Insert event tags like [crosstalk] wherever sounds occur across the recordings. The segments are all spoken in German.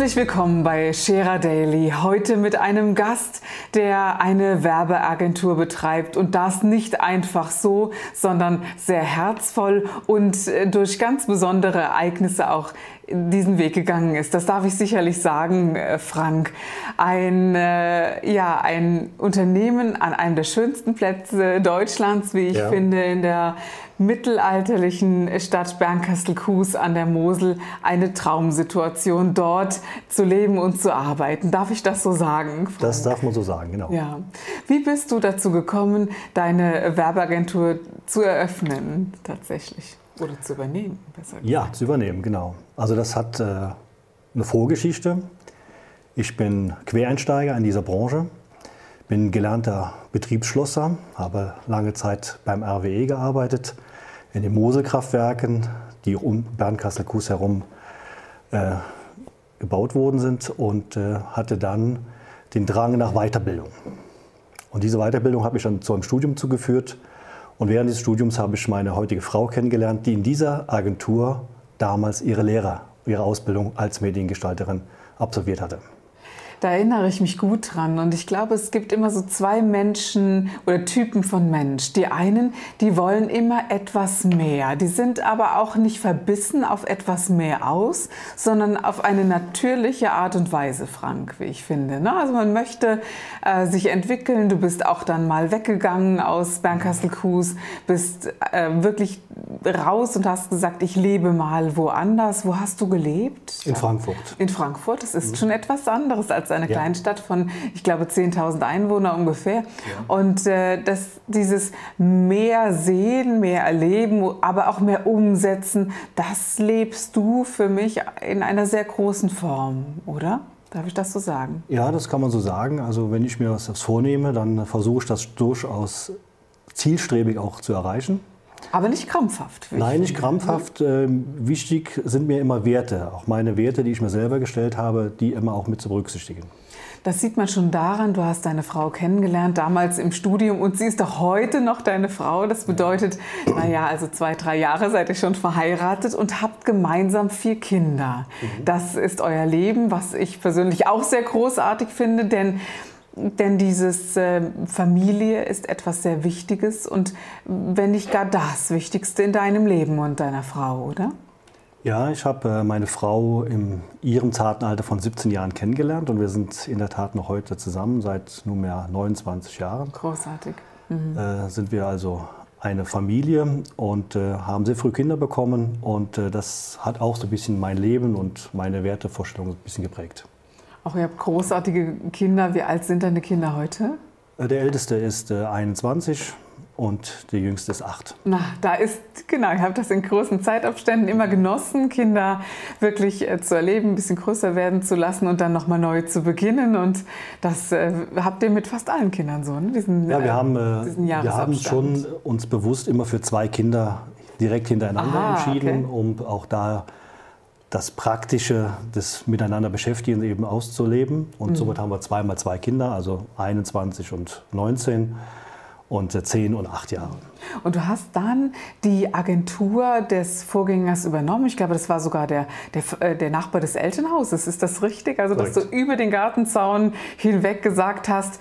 Herzlich willkommen bei Scherer Daily. Heute mit einem Gast, der eine Werbeagentur betreibt und das nicht einfach so, sondern sehr herzvoll und äh, durch ganz besondere Ereignisse auch diesen Weg gegangen ist. Das darf ich sicherlich sagen, äh, Frank. Ein, äh, ja, ein Unternehmen an einem der schönsten Plätze Deutschlands, wie ich ja. finde, in der mittelalterlichen Stadt Bernkastel-Kues an der Mosel eine Traumsituation, dort zu leben und zu arbeiten. Darf ich das so sagen? Frank? Das darf man so sagen, genau. Ja. Wie bist du dazu gekommen, deine Werbeagentur zu eröffnen tatsächlich? Oder zu übernehmen, besser gesagt. Ja, zu übernehmen, genau. Also das hat äh, eine Vorgeschichte. Ich bin Quereinsteiger in dieser Branche bin gelernter Betriebsschlosser, habe lange Zeit beim RWE gearbeitet, in den Moselkraftwerken, die um Bernkastel-Kues herum äh, gebaut worden sind und äh, hatte dann den Drang nach Weiterbildung. Und diese Weiterbildung habe ich dann zu einem Studium zugeführt. Und während des Studiums habe ich meine heutige Frau kennengelernt, die in dieser Agentur damals ihre Lehre, ihre Ausbildung als Mediengestalterin absolviert hatte. Da erinnere ich mich gut dran. Und ich glaube, es gibt immer so zwei Menschen oder Typen von Mensch. Die einen, die wollen immer etwas mehr. Die sind aber auch nicht verbissen auf etwas mehr aus, sondern auf eine natürliche Art und Weise, Frank, wie ich finde. Ne? Also man möchte äh, sich entwickeln. Du bist auch dann mal weggegangen aus Bernkastel-Kues, bist äh, wirklich raus und hast gesagt, ich lebe mal woanders. Wo hast du gelebt? In Frankfurt. In Frankfurt. Das ist mhm. schon etwas anderes als ist eine ja. Kleinstadt von, ich glaube, 10.000 Einwohnern ungefähr. Ja. Und äh, das, dieses mehr sehen, mehr erleben, aber auch mehr umsetzen, das lebst du für mich in einer sehr großen Form, oder? Darf ich das so sagen? Ja, das kann man so sagen. Also wenn ich mir was vornehme, dann versuche ich das durchaus zielstrebig auch zu erreichen. Aber nicht krampfhaft. Nein, nicht krampfhaft. Ähm, wichtig sind mir immer Werte. Auch meine Werte, die ich mir selber gestellt habe, die immer auch mit zu berücksichtigen. Das sieht man schon daran, du hast deine Frau kennengelernt, damals im Studium und sie ist doch heute noch deine Frau. Das bedeutet, naja, also zwei, drei Jahre seid ihr schon verheiratet und habt gemeinsam vier Kinder. Mhm. Das ist euer Leben, was ich persönlich auch sehr großartig finde, denn denn dieses äh, Familie ist etwas sehr Wichtiges und wenn nicht gar das Wichtigste in deinem Leben und deiner Frau, oder? Ja, ich habe äh, meine Frau in ihrem zarten Alter von 17 Jahren kennengelernt und wir sind in der Tat noch heute zusammen, seit nunmehr 29 Jahren. Großartig. Mhm. Äh, sind wir also eine Familie und äh, haben sehr früh Kinder bekommen und äh, das hat auch so ein bisschen mein Leben und meine Wertevorstellungen ein bisschen geprägt. Auch ihr habt großartige Kinder. Wie alt sind deine Kinder heute? Der älteste ist 21 äh, und der jüngste ist 8. Na, da ist, genau, ich habe das in großen Zeitabständen immer genossen, Kinder wirklich äh, zu erleben, ein bisschen größer werden zu lassen und dann nochmal neu zu beginnen. Und das äh, habt ihr mit fast allen Kindern so, ne? diesen, ja, wir haben, äh, wir haben schon uns bewusst immer für zwei Kinder direkt hintereinander Aha, entschieden, okay. um auch da das Praktische des Miteinander beschäftigen eben auszuleben. Und mhm. somit haben wir zweimal zwei Kinder, also 21 und 19 und 10 und 8 Jahre. Und du hast dann die Agentur des Vorgängers übernommen. Ich glaube, das war sogar der, der, äh, der Nachbar des Elternhauses. Ist das richtig? Also, Korrekt. dass du über den Gartenzaun hinweg gesagt hast,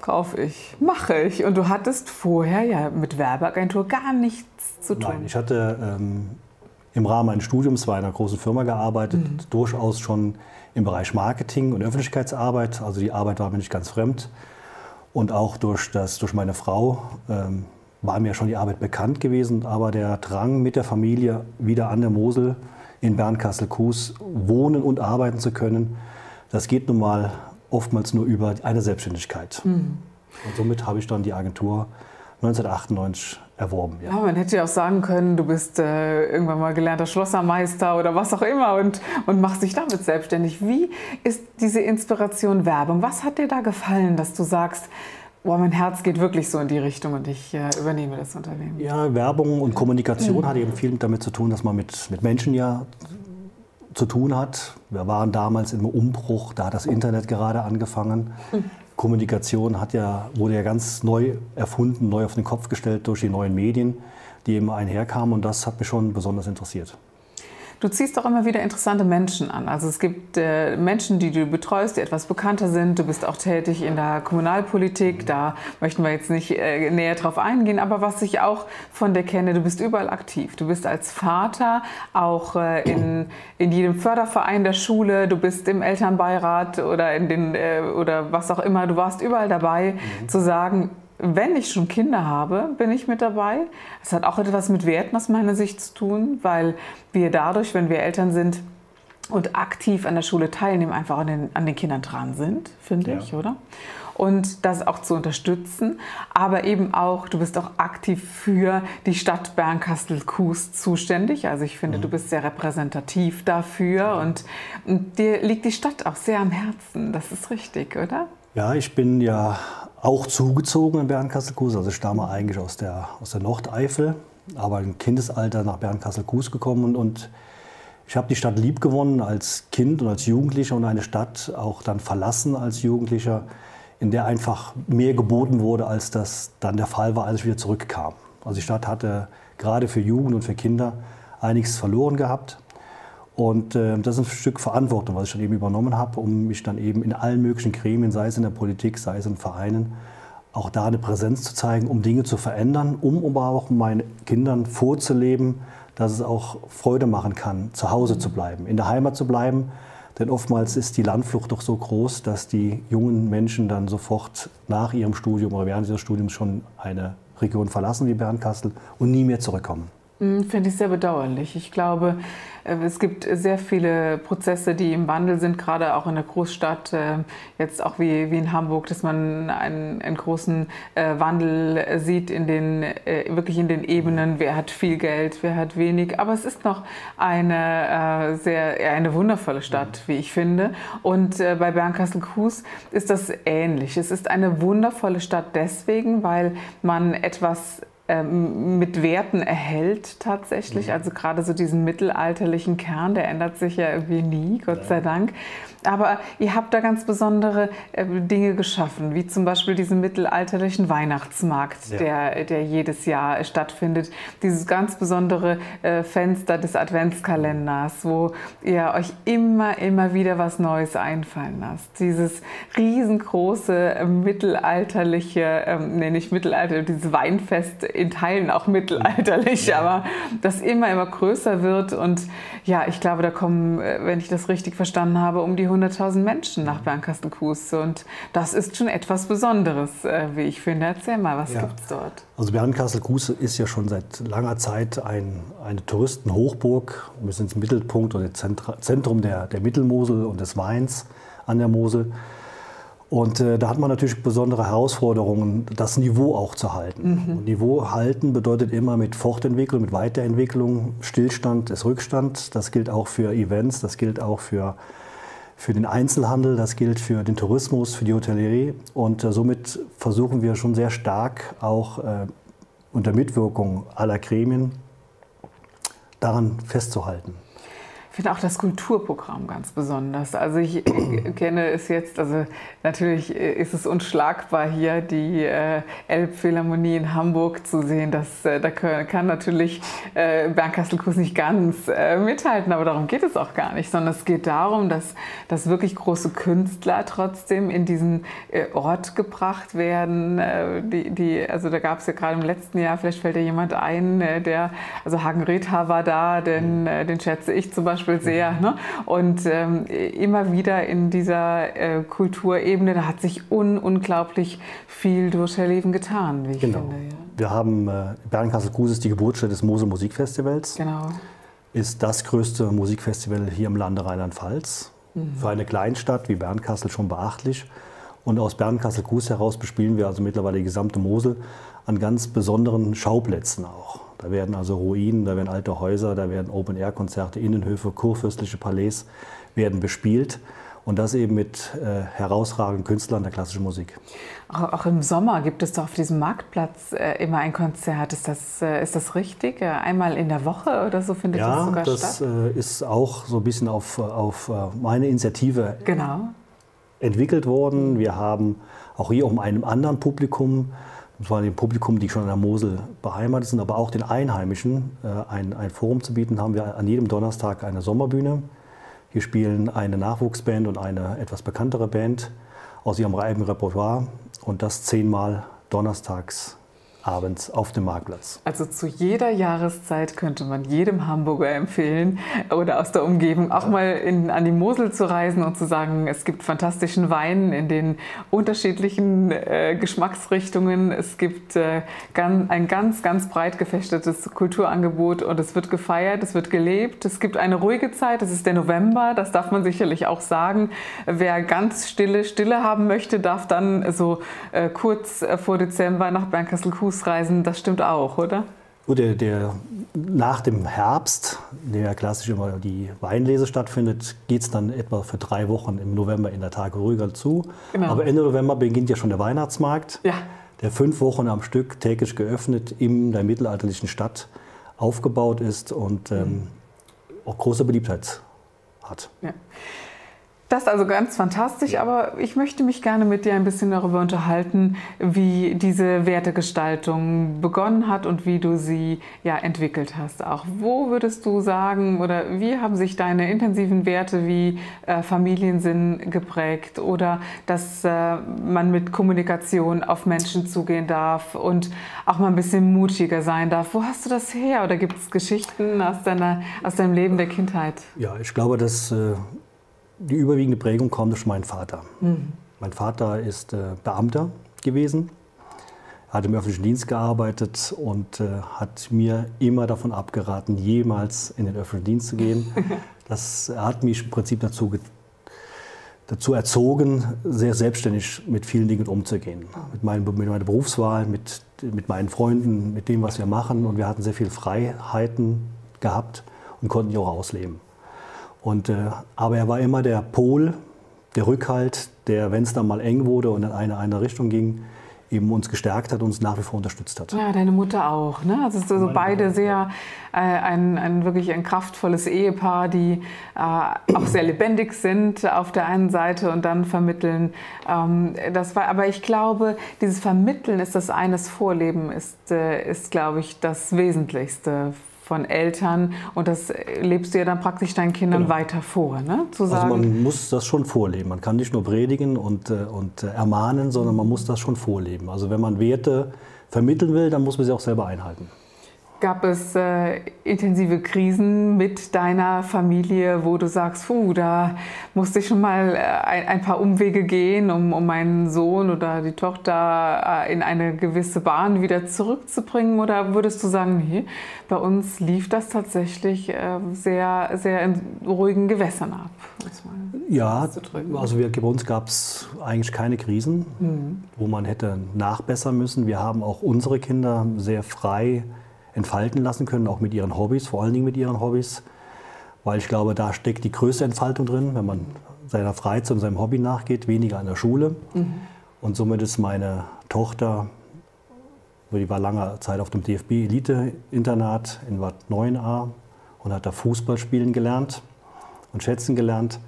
kaufe ich, mache ich. Und du hattest vorher ja mit Werbeagentur gar nichts zu tun. Nein, ich hatte ähm, im Rahmen meines Studiums bei einer großen Firma gearbeitet, mhm. durchaus schon im Bereich Marketing und Öffentlichkeitsarbeit. Also die Arbeit war mir nicht ganz fremd. Und auch durch, das, durch meine Frau ähm, war mir schon die Arbeit bekannt gewesen. Aber der Drang mit der Familie wieder an der Mosel in Bernkastel-Kues wohnen und arbeiten zu können, das geht nun mal oftmals nur über eine Selbstständigkeit. Mhm. Und somit habe ich dann die Agentur 1998 erworben. Ja. ja. man hätte ja auch sagen können, du bist äh, irgendwann mal gelernter Schlossermeister oder was auch immer und, und machst dich damit selbstständig. Wie ist diese Inspiration Werbung? Was hat dir da gefallen, dass du sagst, boah, mein Herz geht wirklich so in die Richtung und ich äh, übernehme das Unternehmen? Ja, Werbung und Kommunikation mhm. hat eben viel damit zu tun, dass man mit, mit Menschen ja zu tun hat. Wir waren damals im Umbruch, da hat das Internet gerade angefangen. Mhm. Kommunikation hat ja, wurde ja ganz neu erfunden, neu auf den Kopf gestellt durch die neuen Medien, die eben einherkamen und das hat mich schon besonders interessiert. Du ziehst auch immer wieder interessante Menschen an. Also es gibt äh, Menschen, die du betreust, die etwas bekannter sind. Du bist auch tätig in der Kommunalpolitik. Da möchten wir jetzt nicht äh, näher drauf eingehen. Aber was ich auch von dir kenne, du bist überall aktiv. Du bist als Vater auch äh, in, in jedem Förderverein der Schule. Du bist im Elternbeirat oder in den äh, oder was auch immer. Du warst überall dabei, mhm. zu sagen, wenn ich schon Kinder habe, bin ich mit dabei. Es hat auch etwas mit Werten aus meiner Sicht zu tun, weil wir dadurch, wenn wir Eltern sind und aktiv an der Schule teilnehmen, einfach an den, an den Kindern dran sind, finde ja. ich, oder? Und das auch zu unterstützen, aber eben auch, du bist auch aktiv für die Stadt Bernkastel-Kues zuständig. Also ich finde, mhm. du bist sehr repräsentativ dafür ja. und, und dir liegt die Stadt auch sehr am Herzen. Das ist richtig, oder? Ja, ich bin ja auch zugezogen in Bernkastel-Kues. Also ich stamme eigentlich aus der, aus der Nordeifel, aber im Kindesalter nach Bernkastel-Kues gekommen und, und ich habe die Stadt lieb gewonnen als Kind und als Jugendlicher und eine Stadt auch dann verlassen als Jugendlicher, in der einfach mehr geboten wurde, als das dann der Fall war, als ich wieder zurückkam. Also die Stadt hatte gerade für Jugend und für Kinder einiges verloren gehabt. Und äh, das ist ein Stück Verantwortung, was ich dann eben übernommen habe, um mich dann eben in allen möglichen Gremien, sei es in der Politik, sei es in Vereinen, auch da eine Präsenz zu zeigen, um Dinge zu verändern, um aber auch meinen Kindern vorzuleben, dass es auch Freude machen kann, zu Hause zu bleiben, in der Heimat zu bleiben. Denn oftmals ist die Landflucht doch so groß, dass die jungen Menschen dann sofort nach ihrem Studium oder während ihres Studiums schon eine Region verlassen wie Bernkastel und nie mehr zurückkommen. Hm, finde ich sehr bedauerlich. Ich glaube, äh, es gibt sehr viele Prozesse, die im Wandel sind, gerade auch in der Großstadt, äh, jetzt auch wie, wie in Hamburg, dass man einen, einen großen äh, Wandel sieht in den, wirklich in den Ebenen, wer hat viel Geld, wer hat wenig. Aber es ist noch eine sehr, eine wundervolle Stadt, wie ich finde. Und bei Bernkastel-Kues ist das ähnlich. Es ist eine wundervolle Stadt deswegen, weil man etwas mit Werten erhält tatsächlich. Mhm. Also gerade so diesen mittelalterlichen Kern, der ändert sich ja irgendwie nie, Gott ja. sei Dank. Aber ihr habt da ganz besondere äh, Dinge geschaffen, wie zum Beispiel diesen mittelalterlichen Weihnachtsmarkt, ja. der, der jedes Jahr stattfindet. Dieses ganz besondere äh, Fenster des Adventskalenders, wo ihr euch immer, immer wieder was Neues einfallen lasst. Dieses riesengroße äh, mittelalterliche, ähm, nee, nicht mittelalterliche, dieses Weinfest in Teilen auch mittelalterlich, ja. aber das immer, immer größer wird. Und ja, ich glaube, da kommen, wenn ich das richtig verstanden habe, um die 100.000 Menschen nach Bernkastel-Kues. Und das ist schon etwas Besonderes, äh, wie ich finde. Erzähl mal, was ja. gibt es dort? Also Bernkastel-Kues ist ja schon seit langer Zeit ein, eine Touristenhochburg. Wir sind im Mittelpunkt oder Zentrum der, der Mittelmosel und des Weins an der Mosel. Und äh, da hat man natürlich besondere Herausforderungen, das Niveau auch zu halten. Mhm. Niveau halten bedeutet immer mit Fortentwicklung, mit Weiterentwicklung. Stillstand ist Rückstand. Das gilt auch für Events, das gilt auch für für den Einzelhandel, das gilt für den Tourismus, für die Hotellerie. Und äh, somit versuchen wir schon sehr stark auch äh, unter Mitwirkung aller Gremien daran festzuhalten. Ich finde auch das Kulturprogramm ganz besonders. Also ich kenne es jetzt, also natürlich ist es unschlagbar hier, die äh, Elbphilharmonie in Hamburg zu sehen. Das, äh, da kann natürlich äh, Bernkastel-Kues nicht ganz äh, mithalten, aber darum geht es auch gar nicht, sondern es geht darum, dass, dass wirklich große Künstler trotzdem in diesen äh, Ort gebracht werden. Äh, die, die, also da gab es ja gerade im letzten Jahr, vielleicht fällt ja jemand ein, äh, der, also Hagen Retha war da, den, den schätze ich zum Beispiel Beispiel sehr. Ne? Und ähm, immer wieder in dieser äh, Kulturebene, da hat sich un unglaublich viel durch Herr Leben getan, wie ich genau. finde. Ja. Wir haben äh, Bernkastel-Kues ist die Geburtsstätte des Mosel Musikfestivals. Genau. Ist das größte Musikfestival hier im Lande Rheinland-Pfalz. Mhm. Für eine Kleinstadt wie Bernkastel schon beachtlich. Und aus Bernkassel-Kues heraus bespielen wir also mittlerweile die gesamte Mosel an ganz besonderen Schauplätzen auch. Da werden also Ruinen, da werden alte Häuser, da werden Open-Air-Konzerte, Innenhöfe, kurfürstliche Palais werden bespielt. Und das eben mit äh, herausragenden Künstlern der klassischen Musik. Auch, auch, im Sommer gibt es doch auf diesem Marktplatz äh, immer ein Konzert. Ist das, äh, ist das richtig? Äh, einmal in der Woche oder so findet ja, das sogar das, statt? Ja, das ist auch so ein bisschen auf, auf äh, meine Initiative genau. entwickelt worden. Wir haben auch hier um einem anderen Publikum, und zwar dem Publikum, die schon an der Mosel beheimatet sind, aber auch den Einheimischen, äh, ein, ein Forum zu bieten, haben wir an jedem Donnerstag eine Sommerbühne. Hier spielen eine Nachwuchsband und eine etwas bekanntere Band aus ihrem eigenen Repertoire. Und das zehnmal donnerstags abends auf dem Marktplatz. Also zu jeder Jahreszeit könnte man jedem Hamburger empfehlen oder aus der Umgebung auch mal in, an die Mosel zu reisen und zu sagen, es gibt fantastischen Wein in den unterschiedlichen äh, Geschmacksrichtungen. Es gibt äh, ganz, ein ganz, ganz breit gefächertes Kulturangebot und es wird gefeiert, es wird gelebt. Es gibt eine ruhige Zeit, das ist der November, das darf man sicherlich auch sagen. Wer ganz stille Stille haben möchte, darf dann so äh, kurz äh, vor Dezember nach Bernkastel-Kues Fußreisen, das stimmt auch, oder? Gut, der, der, nach dem Herbst, in dem ja klassisch immer die Weinlese stattfindet, geht es dann etwa für drei Wochen im November in der Tage ruhiger zu. Genau. Aber Ende November beginnt ja schon der Weihnachtsmarkt, ja. der fünf Wochen am Stück täglich geöffnet in der mittelalterlichen Stadt aufgebaut ist und ähm, mhm. auch große Beliebtheit hat. Ja. Das ist also ganz fantastisch, aber ich möchte mich gerne mit dir ein bisschen darüber unterhalten, wie diese Wertegestaltung begonnen hat und wie du sie ja entwickelt hast. Auch wo würdest du sagen oder wie haben sich deine intensiven Werte wie äh, Familiensinn geprägt oder dass äh, man mit Kommunikation auf Menschen zugehen darf und auch mal ein bisschen mutiger sein darf? Wo hast du das her oder gibt es Geschichten aus, deiner, aus deinem Leben der Kindheit? Ja, ich glaube, dass äh die überwiegende Prägung kommt durch meinen Vater. Mhm. Mein Vater ist äh, Beamter gewesen, hat im öffentlichen Dienst gearbeitet und äh, hat mir immer davon abgeraten, jemals in den öffentlichen Dienst zu gehen. [laughs] Das hat mich im Prinzip dazu, dazu erzogen, sehr selbstständig mit vielen Dingen umzugehen. Mit, meinem, mit meiner Berufswahl, mit, mit meinen Freunden, mit dem, was wir machen. Und wir hatten sehr viele Freiheiten gehabt und konnten die auch ausleben. Und, äh, aber er war immer der Pol, der Rückhalt, der, wenn es dann mal eng wurde und in eine, eine Richtung ging, eben uns gestärkt hat und uns nach wie vor unterstützt hat. Ja, deine Mutter auch. Ne? Also, also beide Mutter. sehr äh, ein, ein wirklich ein kraftvolles Ehepaar, die äh, auch sehr lebendig sind auf der einen Seite und dann vermitteln. Ähm, das war, aber ich glaube, dieses Vermitteln ist das eines Vorleben ist, äh, ist glaube ich, das Wesentlichste von Eltern und das lebst du ja dann praktisch deinen Kindern genau. weiter vor. Ne? Zu also sagen, also man muss das schon vorleben. Man kann nicht nur predigen und, äh, und äh, ermahnen, sondern man muss das schon vorleben. Also wenn man Werte vermitteln will, dann muss man sie auch selber einhalten. Gab es äh, intensive Krisen mit deiner Familie, wo du sagst, puh, da musste ich schon mal äh, ein, ein, paar Umwege gehen, um, um meinen Sohn oder die Tochter äh, in eine gewisse Bahn wieder zurückzubringen? Oder würdest du sagen, nee, bei uns lief das tatsächlich äh, sehr, sehr in ruhigen Gewässern ab? Ja, also wir, bei uns gab es eigentlich keine Krisen, mhm. wo man hätte nachbessern müssen. Wir haben auch unsere Kinder sehr frei entfalten lassen können, auch mit ihren Hobbys, vor allen Dingen mit ihren Hobbys. Weil ich glaube, da steckt die größte Entfaltung drin, wenn man seiner Freizeit und seinem Hobby nachgeht, weniger an der Schule. Mhm. Und somit ist meine Tochter, die war lange Zeit auf dem DFB-Elite-Internat in Bad 9a und hat da Fußball spielen gelernt und schätzen gelernt.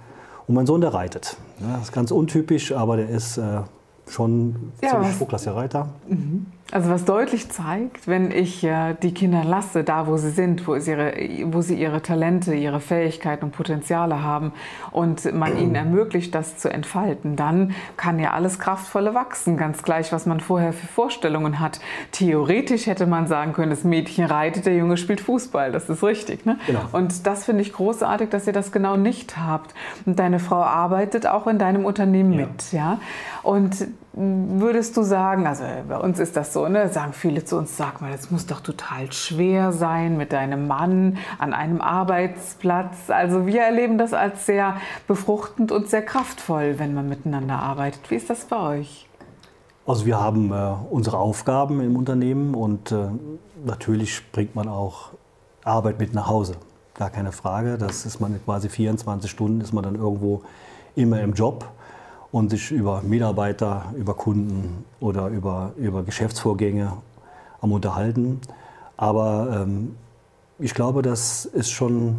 Und mein Sohn, der reitet. das ist ganz untypisch, aber der ist äh, schon ja, ziemlich hochklassiger Reiter. Mhm. Also was deutlich zeigt, wenn ich äh, die Kinder lasse, da wo sie sind, wo, ihre, wo, sie ihre Talente, ihre Fähigkeiten und Potenziale haben und man ihnen ermöglicht, das zu entfalten, dann kann ja alles Kraftvolle wachsen, ganz gleich, was man vorher für Vorstellungen hat. Theoretisch hätte man sagen können, das Mädchen reitet, der Junge spielt Fußball, das ist richtig. Ne? Genau. Und das finde ich großartig, dass ihr das genau nicht habt. Und deine Frau arbeitet auch in deinem Unternehmen ja. mit. Ja? Und würdest du sagen, also bei uns ist das so, ne, sagen viele zu uns, sag mal, das muss doch total schwer sein mit deinem Mann an einem Arbeitsplatz. Also wir erleben das als sehr befruchtend und sehr kraftvoll, wenn man miteinander arbeitet. Wie ist das bei euch? Also wir haben äh, unsere Aufgaben im Unternehmen und äh, natürlich bringt man auch Arbeit mit nach Hause. Gar keine Frage. Das ist man quasi 24 Stunden, ist man dann irgendwo immer im Job und sich über Mitarbeiter, über Kunden oder über, über Geschäftsvorgänge am Unterhalten. Aber ähm, ich glaube, das ist schon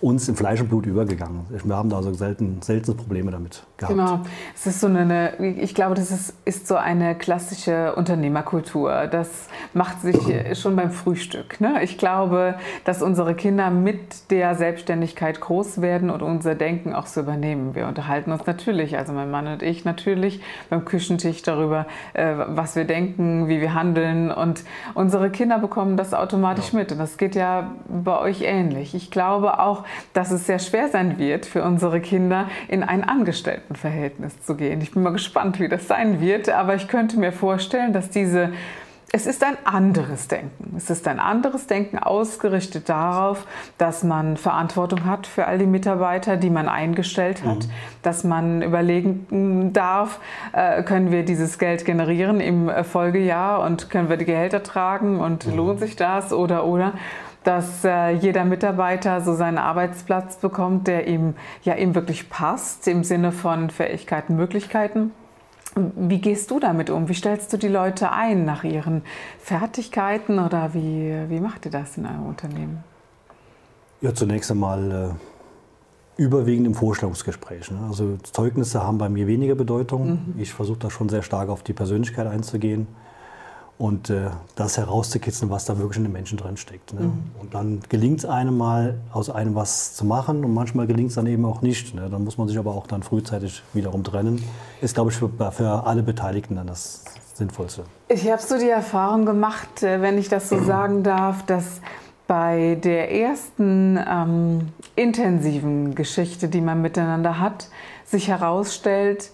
uns in Fleisch und Blut übergegangen. Wir haben da also selten, selten Probleme damit gehabt. Genau. Es ist so eine, ich glaube, das ist, ist so eine klassische Unternehmerkultur. Das macht sich schon beim Frühstück. Ne? Ich glaube, dass unsere Kinder mit der Selbstständigkeit groß werden und unser Denken auch so übernehmen. Wir unterhalten uns natürlich, also mein Mann und ich natürlich beim Küchentisch darüber, äh, was wir denken, wie wir handeln und unsere Kinder bekommen das automatisch ja. mit. Und das geht ja bei euch ähnlich. Ich glaube auch, dass es sehr schwer sein wird für unsere Kinder, in ein Angestelltenverhältnis zu gehen. Ich bin mal gespannt, wie das sein wird, aber ich könnte mir vorstellen, dass diese es ist ein anderes Denken. Es ist ein anderes Denken ausgerichtet darauf, dass man Verantwortung hat für all die Mitarbeiter, die man eingestellt hat, mhm. dass man überlegen darf, äh, können wir dieses Geld generieren im Folgejahr und können wir die Gehälter tragen und mhm. lohnt sich das oder oder dass äh, jeder Mitarbeiter so seinen Arbeitsplatz bekommt, der ihm ja ihm wirklich passt im Sinne von Fähigkeiten, Möglichkeiten. Wie gehst du damit um? Wie stellst du die Leute ein nach ihren Fertigkeiten oder wie, wie macht ihr das in eurem Unternehmen? Ja, zunächst einmal äh, überwiegend im Vorstellungsgespräch. Ne? Also Zeugnisse haben bei mir weniger Bedeutung. Mhm. Ich versuche da schon sehr stark auf die Persönlichkeit einzugehen und äh, das herauszukitzeln, was da wirklich in den Menschen drin steckt. Ne? Mhm. Und dann gelingt es einem mal, aus einem was zu machen und manchmal gelingt es dann eben auch nicht. Ne? Dann muss man sich aber auch dann frühzeitig wiederum trennen. Ist, glaube ich, für, für alle Beteiligten dann das Sinnvollste. Ich habe so die Erfahrung gemacht, äh, wenn ich das so [clears throat] sagen darf, dass bei der ersten ähm, intensiven Geschichte, die man miteinander hat, sich herausstellt,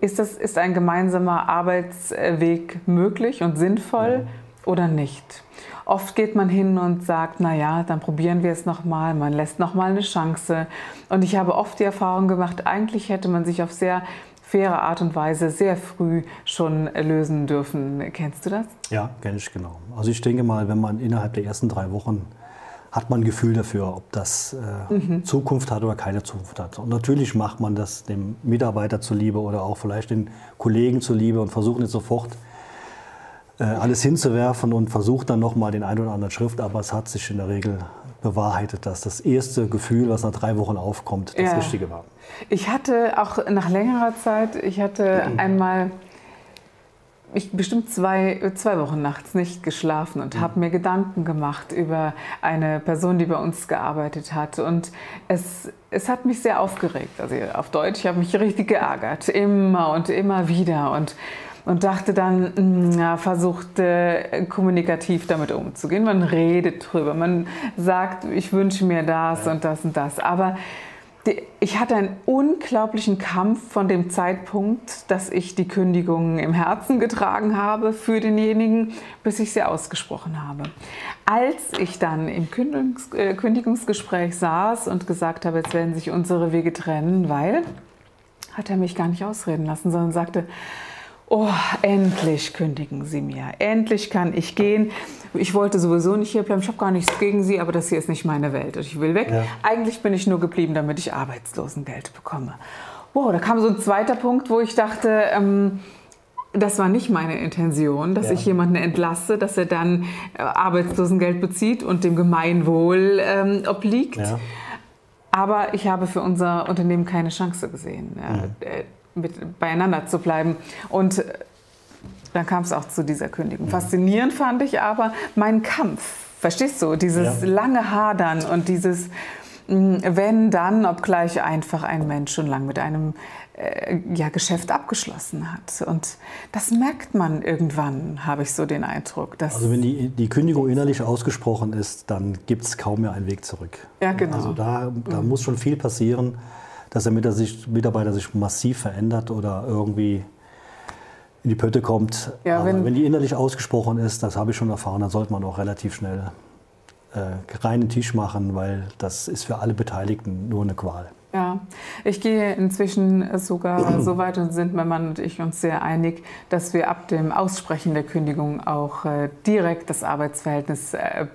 ist, das, ist ein gemeinsamer Arbeitsweg möglich und sinnvoll ja. oder nicht? Oft geht man hin und sagt, naja, dann probieren wir es nochmal, man lässt nochmal eine Chance. Und ich habe oft die Erfahrung gemacht, eigentlich hätte man sich auf sehr faire Art und Weise sehr früh schon lösen dürfen. Kennst du das? Ja, kenne ich genau. Also ich denke mal, wenn man innerhalb der ersten drei Wochen hat man ein Gefühl dafür, ob das äh, mhm. Zukunft hat oder keine Zukunft hat. Und natürlich macht man das dem Mitarbeiter zuliebe oder auch vielleicht den Kollegen zuliebe und versucht nicht sofort äh, alles hinzuwerfen und versucht dann nochmal den einen oder anderen Schrift. Aber es hat sich in der Regel bewahrheitet, dass das erste Gefühl, was nach drei Wochen aufkommt, das ja. Richtige war. Ich hatte auch nach längerer Zeit, ich hatte mhm. einmal ich bestimmt zwei, zwei Wochen nachts nicht geschlafen und mhm. habe mir Gedanken gemacht über eine Person, die bei uns gearbeitet hat. Und es, es hat mich sehr aufgeregt. Also auf Deutsch, ich habe mich richtig geärgert, immer und immer wieder. Und, und dachte dann, hm, ja, versucht äh, kommunikativ damit umzugehen. Man redet drüber, man sagt, ich wünsche mir das ja. und das und das. Aber ich hatte einen unglaublichen Kampf von dem Zeitpunkt, dass ich die Kündigung im Herzen getragen habe für denjenigen, bis ich sie ausgesprochen habe. Als ich dann im äh, Kündigungsgespräch saß und gesagt habe, jetzt werden sich unsere Wege trennen, weil, hat er mich gar nicht ausreden lassen, sondern sagte, oh, endlich kündigen Sie mir, endlich kann ich gehen. Ich wollte sowieso nicht hier bleiben, ich habe gar nichts gegen Sie, aber das hier ist nicht meine Welt und ich will weg. Ja. Eigentlich bin ich nur geblieben, damit ich Arbeitslosengeld bekomme. Wow, da kam so ein zweiter Punkt, wo ich dachte, ähm, das war nicht meine Intention, dass ja. ich jemanden entlasse, dass er dann äh, Arbeitslosengeld bezieht und dem Gemeinwohl ähm, obliegt. Ja. Aber ich habe für unser Unternehmen keine Chance gesehen. Mhm mit, beieinander zu bleiben. Und äh, dann kam es auch zu dieser Kündigung. Faszinierend fand ich aber meinen Kampf. Verstehst du? Dieses ja. lange Hadern und dieses hm, wenn dann, obgleich einfach ein Mensch schon lange mit einem äh, ja, Geschäft abgeschlossen hat. Und das merkt man irgendwann, habe ich so den Eindruck. also wenn die, die Kündigung innerlich ausgesprochen ist, dann gibt es kaum mehr einen Weg zurück. Ja, genau. Also da, da mhm. muss schon viel passieren dass der Mitarbeiter sich massiv verändert oder irgendwie in die Pötte kommt. Ja, wenn- wenn, die innerlich ausgesprochen ist, das habe ich schon erfahren, dann sollte man auch relativ schnell äh, reinen Tisch machen, weil das ist für alle Beteiligten nur eine Qual. Ja, ich gehe inzwischen sogar so weit und sind mein Mann und ich uns sehr einig, dass wir ab dem Aussprechen der Kündigung auch äh, direkt das Arbeitsverhältnis äh,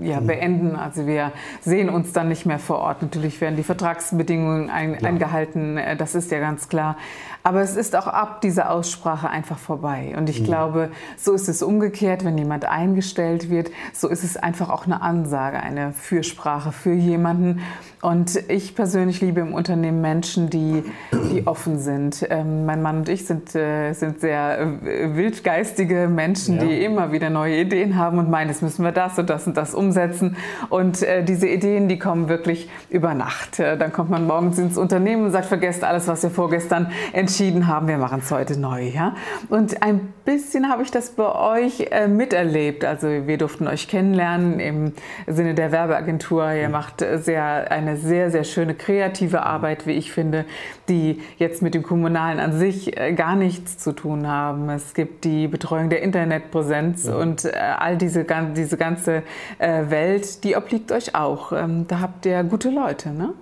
ja, beenden. Also wir sehen uns dann nicht mehr vor Ort. Natürlich werden die Vertragsbedingungen ein, Klar. eingehalten, äh, das ist ja ganz klar. Aber es ist auch ab dieser Aussprache einfach vorbei. Und ich glaube, so ist es umgekehrt, wenn jemand eingestellt wird, so ist es einfach auch eine Ansage, eine Fürsprache für jemanden. Und ich persönlich liebe im Unternehmen Menschen, die, die [clears throat] offen sind. Ähm, mein Mann und ich sind, äh, sind sehr äh, wildgeistige Menschen, Ja. die immer wieder neue Ideen haben und meinen, jetzt müssen wir das und das und das umsetzen. Und äh, diese Ideen, die kommen wirklich über Nacht. Äh, dann kommt man morgens ins Unternehmen und sagt, vergesst alles, was wir vorgestern entschieden haben, wir machen es heute neu. Ja? Und ein bisschen habe ich das bei euch äh, miterlebt. Also wir durften euch kennenlernen im Sinne der Werbeagentur. Ihr macht äh, sehr, eine sehr, sehr schöne kreative Arbeit, wie ich finde, die jetzt mit dem Kommunalen an sich äh, gar nichts zu tun haben. Es gibt die Betreuung der Internetpräsenz und äh, all diese, diese ganze äh, Welt, die obliegt euch auch. Ähm, da habt ihr gute Leute, ne?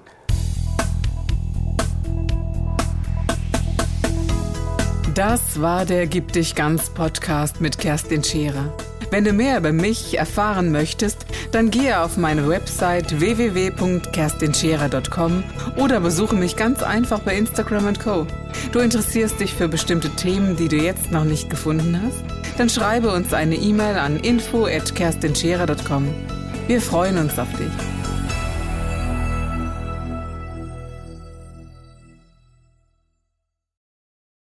Das war der Gib dich ganz Podcast mit Kerstin Scherer. Wenn du mehr über mich erfahren möchtest, dann gehe auf meine Website www.kerstinscherer.com oder besuche mich ganz einfach bei Instagram Co. Du interessierst dich für bestimmte Themen, die du jetzt noch nicht gefunden hast? Dann schreibe uns eine E-Mail an info@kerstinscherer.com. Wir freuen uns auf dich.